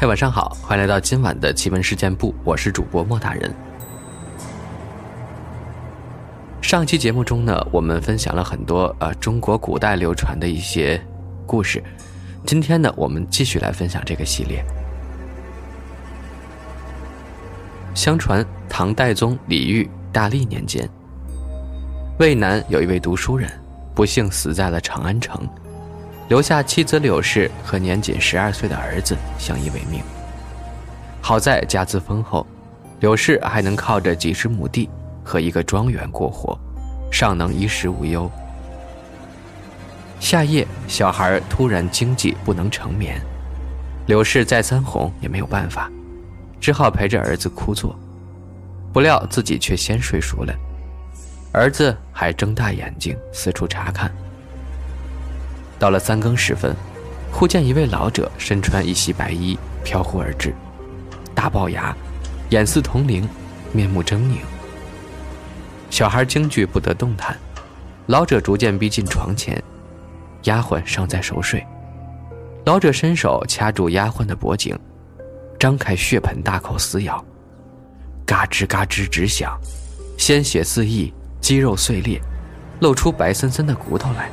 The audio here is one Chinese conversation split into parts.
嘿，晚上好，欢迎来到今晚的奇闻事件部，我是主播莫大人。上期节目中呢，我们分享了很多呃中国古代流传的一些故事，今天呢，我们继续来分享这个系列。相传唐代宗李煜大历年间，渭南有一位读书人，不幸死在了长安城。留下妻子柳氏和年仅十二岁的儿子相依为命。好在家资丰厚，柳氏还能靠着几十亩地和一个庄园过活，尚能衣食无忧。夏夜，小孩突然惊悸不能成眠，柳氏再三哄也没有办法，只好陪着儿子哭坐。不料自己却先睡熟了，儿子还睁大眼睛四处查看。到了三更时分，忽见一位老者身穿一袭白衣飘忽而至，大龅牙，眼似铜铃，面目狰狞。小孩惊惧不得动弹，老者逐渐逼近床前，丫鬟尚在熟睡，老者伸手掐住丫鬟的脖颈，张开血盆大口撕咬，嘎吱嘎吱直响，鲜血四溢，肌肉碎裂，露出白森森的骨头来。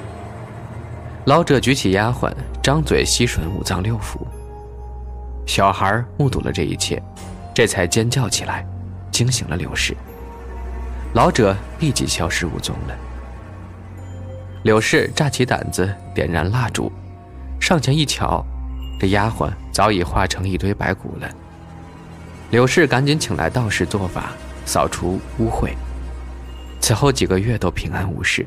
老者举起丫鬟，张嘴吸吮五脏六腑。小孩目睹了这一切，这才尖叫起来，惊醒了柳氏。老者立即消失无踪了。柳氏炸起胆子，点燃蜡烛，上前一瞧，这丫鬟早已化成一堆白骨了。柳氏赶紧请来道士做法，扫除污秽。此后几个月都平安无事，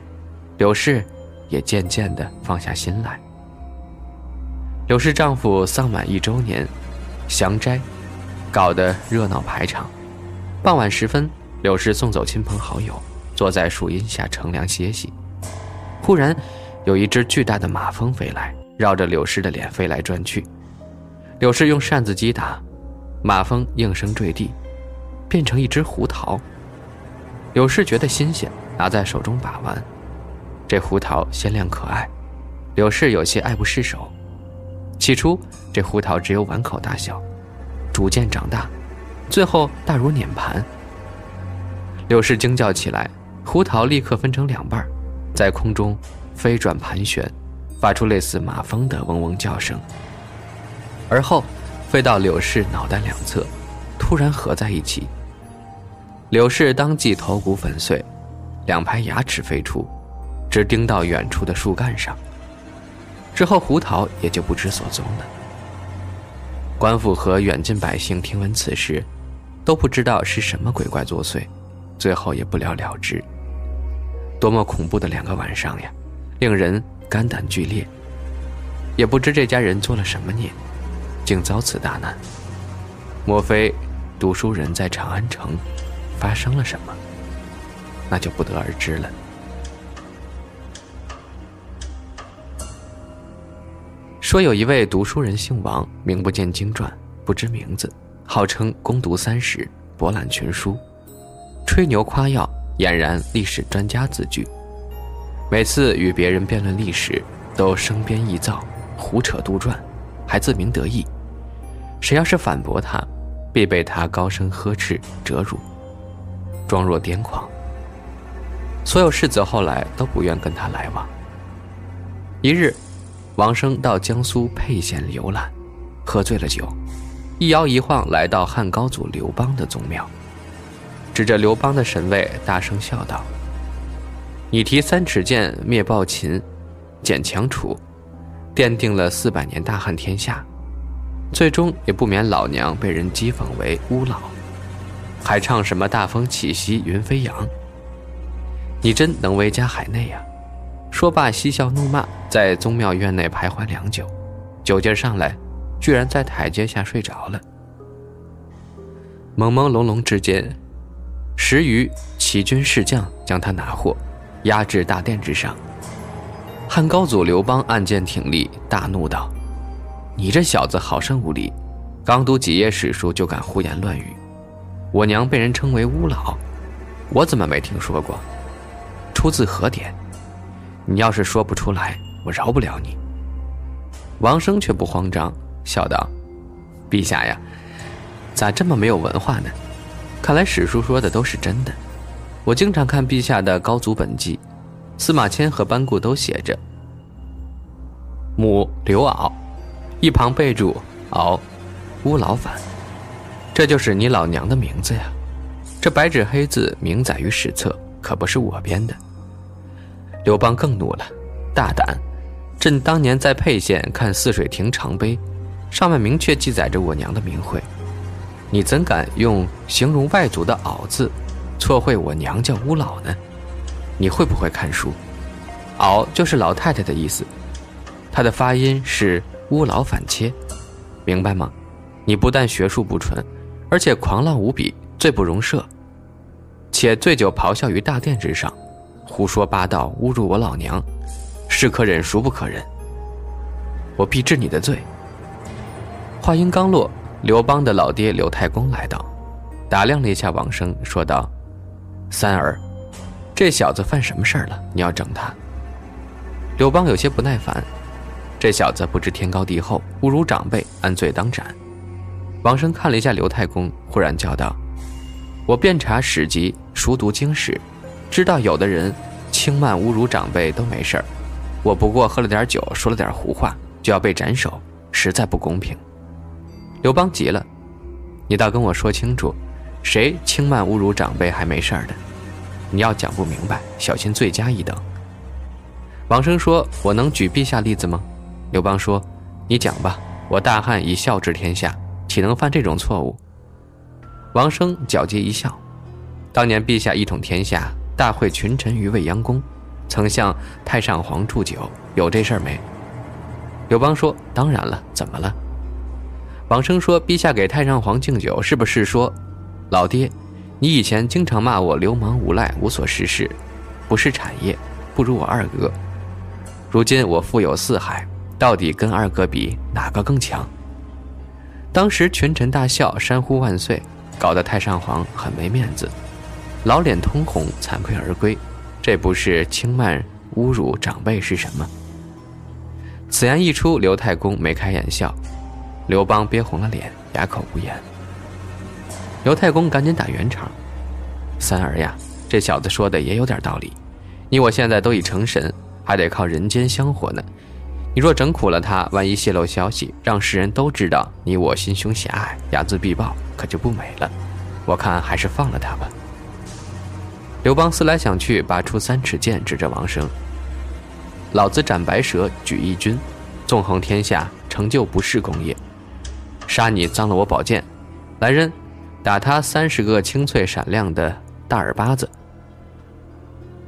柳氏。也渐渐地放下心来。柳氏丈夫丧满一周年，祥斋，搞得热闹排场。傍晚时分，柳氏送走亲朋好友，坐在树荫下乘凉歇息。忽然，有一只巨大的马蜂飞来，绕着柳氏的脸飞来转去。柳氏用扇子击打，马蜂应声坠地，变成一只胡桃。柳氏觉得新鲜，拿在手中把玩。这胡桃鲜亮可爱，柳氏有些爱不释手。起初，这胡桃只有碗口大小，逐渐长大，最后大如碾盘。柳氏惊叫起来，胡桃立刻分成两半，在空中飞转盘旋，发出类似马蜂的嗡嗡叫声。而后，飞到柳氏脑袋两侧，突然合在一起。柳氏当即头骨粉碎，两排牙齿飞出。只盯到远处的树干上。之后，胡桃也就不知所踪了。官府和远近百姓听闻此事，都不知道是什么鬼怪作祟，最后也不了了之。多么恐怖的两个晚上呀，令人肝胆俱裂。也不知这家人做了什么孽，竟遭此大难。莫非读书人在长安城发生了什么？那就不得而知了。说有一位读书人姓王，名不见经传，不知名字，号称攻读三十，博览群书，吹牛夸耀，俨然历史专家自居。每次与别人辩论历史，都生编臆造，胡扯杜撰，还自鸣得意。谁要是反驳他，必被他高声呵斥、折辱，装若癫狂。所有士子后来都不愿跟他来往。一日。王生到江苏沛县游览，喝醉了酒，一摇一晃来到汉高祖刘邦的宗庙，指着刘邦的神位大声笑道：“你提三尺剑灭暴秦，剪强楚，奠定了四百年大汉天下，最终也不免老娘被人讥讽为乌老，还唱什么大风起兮云飞扬？你真能威加海内呀！”说罢，嬉笑怒骂，在宗庙院内徘徊良久，酒劲上来，居然在台阶下睡着了。朦朦胧胧之间，十余齐军士将将他拿获，押至大殿之上。汉高祖刘邦按剑挺立，大怒道：“你这小子好生无礼，刚读几页史书就敢胡言乱语。我娘被人称为巫老，我怎么没听说过？出自何典？”你要是说不出来，我饶不了你。王生却不慌张，笑道：“陛下呀，咋这么没有文化呢？看来史书说的都是真的。我经常看陛下的高祖本纪，司马迁和班固都写着“母刘骜”，一旁备注“敖，乌老反”，这就是你老娘的名字呀。这白纸黑字明载于史册，可不是我编的。刘邦更怒了，大胆！朕当年在沛县看泗水亭长碑，上面明确记载着我娘的名讳，你怎敢用形容外族的“敖”字，错会我娘叫乌老呢？你会不会看书？“敖”就是老太太的意思，它的发音是“乌老反切”，明白吗？你不但学术不纯，而且狂浪无比。罪不容赦，且醉酒咆哮于大殿之上，胡说八道，侮辱我老娘，是可忍孰不可忍？我必治你的罪。话音刚落，刘邦的老爹刘太公来到，打量了一下王生，说道：“三儿，这小子犯什么事儿了？你要整他？”刘邦有些不耐烦，这小子不知天高地厚，侮辱长辈，按罪当斩。王生看了一下刘太公，忽然叫道。我遍查史籍，熟读经史，知道有的人轻慢侮辱长辈都没事儿，我不过喝了点酒，说了点胡话，就要被斩首，实在不公平。刘邦急了，你倒跟我说清楚，谁轻慢侮辱长辈还没事儿的？你要讲不明白，小心罪加一等。王生说：“我能举陛下例子吗？”刘邦说：“你讲吧，我大汉以孝治天下，岂能犯这种错误？”王生皎洁一笑，当年陛下一统天下，大会群臣于未央宫，曾向太上皇祝酒，有这事儿没？刘邦说：“当然了，怎么了？”王生说：“陛下给太上皇敬酒，是不是说，老爹，你以前经常骂我流氓无赖、无所事事，不是产业，不如我二哥。如今我富有四海，到底跟二哥比，哪个更强？”当时群臣大笑，山呼万岁。搞得太上皇很没面子，老脸通红，惭愧而归。这不是轻慢侮辱长辈是什么？此言一出，刘太公眉开眼笑，刘邦憋红了脸，哑口无言。刘太公赶紧打圆场：“三儿呀，这小子说的也有点道理。你我现在都已成神，还得靠人间香火呢。你若整苦了他，万一泄露消息，让世人都知道你我心胸狭隘，睚眦必报。”可就不美了，我看还是放了他吧。刘邦思来想去，拔出三尺剑，指着王生：“老子斩白蛇，举义军，纵横天下，成就不世功业。杀你脏了我宝剑，来人，打他三十个清脆闪亮的大耳巴子。”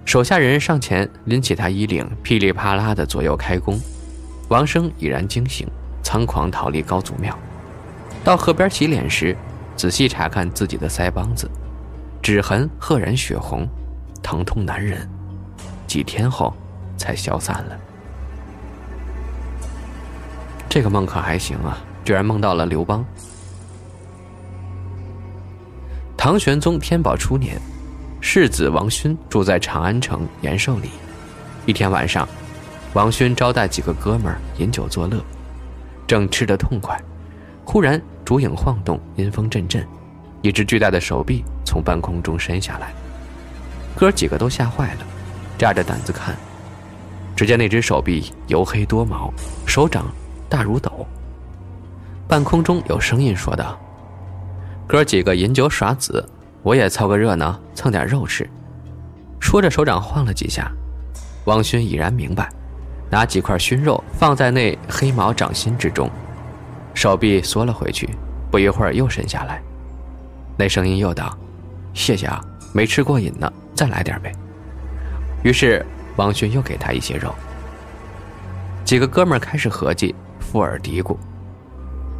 手下人上前拎起他衣领，噼里啪啦的左右开弓。王生已然惊醒，仓皇逃离高祖庙，到河边洗脸时。仔细查看自己的腮帮子，指痕赫然血红，疼痛难忍，几天后才消散了。这个梦可还行啊，居然梦到了刘邦。唐玄宗天宝初年，世子王勋住在长安城延寿里。一天晚上，王勋招待几个哥们儿饮酒作乐，正吃得痛快。忽然，烛影晃动，阴风阵阵，一只巨大的手臂从半空中伸下来，哥几个都吓坏了，扎着胆子看。只见那只手臂黝黑多毛，手掌大如斗。半空中有声音说道：“哥几个饮酒耍子，我也凑个热闹，蹭点肉吃。”说着，手掌晃了几下，王勋已然明白，拿几块熏肉放在那黑毛掌心之中。手臂缩了回去，不一会儿又伸下来。那声音又道：“谢谢啊，没吃过瘾呢，再来点呗。”于是王勋又给他一些肉。几个哥们儿开始合计，附耳嘀咕：“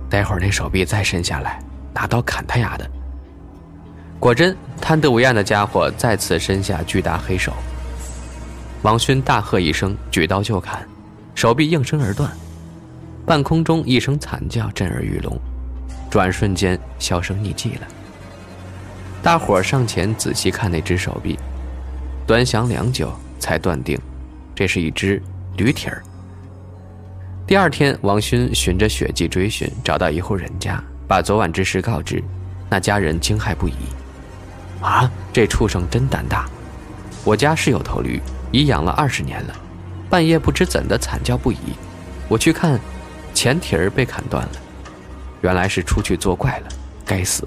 待会儿那手臂再伸下来，拿刀砍他丫的！”果真，贪得无厌的家伙再次伸下巨大黑手。王勋大喝一声，举刀就砍，手臂应声而断。半空中一声惨叫震耳欲聋，转瞬间销声匿迹了。大伙上前仔细看那只手臂，端详良久，才断定，这是一只驴蹄儿。第二天，王勋循着血迹追寻，找到一户人家，把昨晚之事告知，那家人惊骇不已。啊，这畜生真胆大！我家是有头驴，已养了二十年了，半夜不知怎的惨叫不已。我去看，前蹄儿被砍断了，原来是出去作怪了。该死！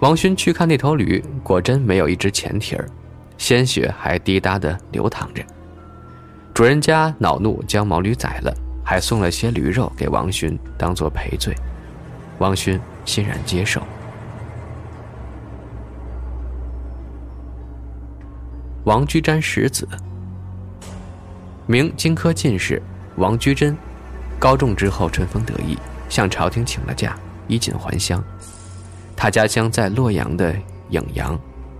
王勋去看那头驴，果真没有一只前蹄儿，鲜血还滴答的流淌着。主人家恼怒，将毛驴宰了，还送了些驴肉给王勋当做赔罪。王勋欣然接受。王居瞻十子，明荆科进士王居贞，高中之后春风得意，向朝廷请了假，衣锦还乡。他家乡在洛阳的颍阳，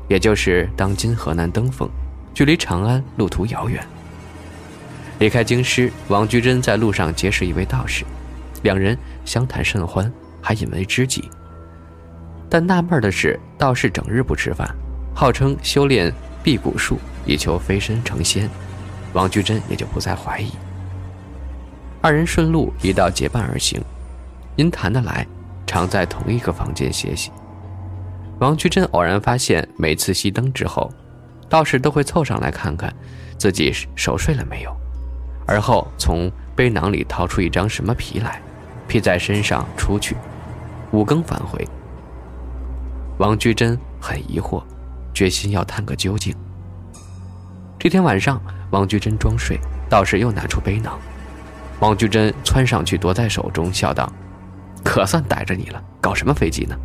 也就是当今河南登封，距离长安路途遥远。离开京师，王居贞在路上结识一位道士，两人相谈甚欢，还引为知己。但纳闷的是，道士整日不吃饭，号称修炼。辟谷术以求飞身成仙，王居贞也就不再怀疑。二人顺路一道结伴而行，因谈得来，常在同一个房间歇息。王居贞偶然发现，每次熄灯之后，道士都会凑上来看看自己熟睡了没有，而后从背囊里掏出一张什么皮来，披在身上出去，五更返回。王居贞很疑惑。决心要探个究竟。这天晚上，王居贞装睡，道士又拿出背囊，王居贞窜上去夺在手中，笑道：“可算逮着你了，搞什么飞机呢？”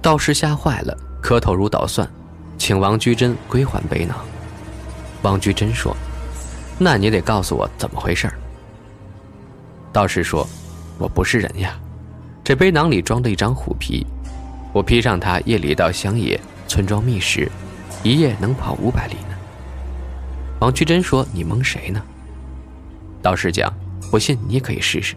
道士吓坏了，磕头如捣蒜，请王居贞归还背囊。王居贞说：“那你得告诉我怎么回事。”道士说：“我不是人呀，这背囊里装的一张虎皮，我披上它，夜里到乡野。”村庄觅食，一夜能跑五百里呢。王居贞说：“你蒙谁呢？”道士讲：“不信你也可以试试。”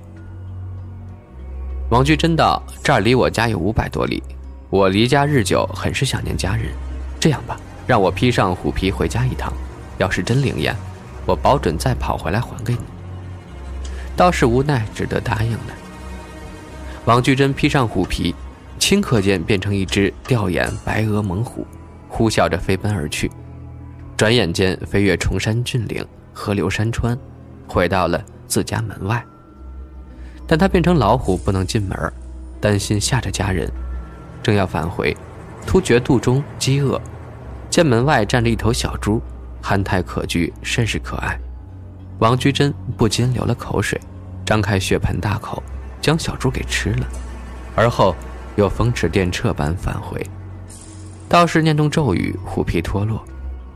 王居贞道：“这儿离我家有五百多里，我离家日久，很是想念家人。这样吧，让我披上虎皮回家一趟，要是真灵验，我保准再跑回来还给你。”道士无奈，只得答应了。王居贞披上虎皮。顷刻间变成一只吊眼白额猛虎，呼啸着飞奔而去。转眼间飞越崇山峻岭、河流山川，回到了自家门外。但他变成老虎不能进门，担心吓着家人，正要返回，突觉肚中饥饿，见门外站着一头小猪，憨态可掬，甚是可爱。王居贞不禁流了口水，张开血盆大口，将小猪给吃了，而后。又风驰电掣般返回，道士念动咒语，虎皮脱落，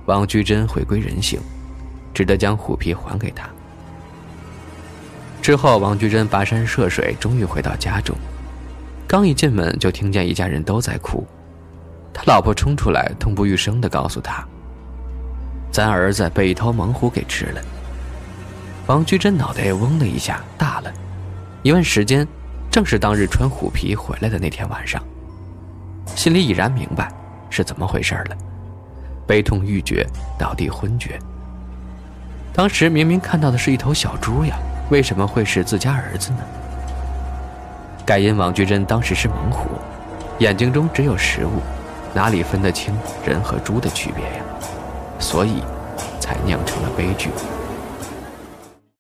王居贞回归人形，只得将虎皮还给他。之后，王居贞跋山涉水，终于回到家中。刚一进门，就听见一家人都在哭。他老婆冲出来，痛不欲生地告诉他：“咱儿子被一头猛虎给吃了。”王居贞脑袋嗡的一下大了，一问时间。正是当日穿虎皮回来的那天晚上，心里已然明白是怎么回事了，悲痛欲绝，倒地昏厥。当时明明看到的是一头小猪呀，为什么会是自家儿子呢？盖因王居贞当时是猛虎，眼睛中只有食物，哪里分得清人和猪的区别呀？所以，才酿成了悲剧。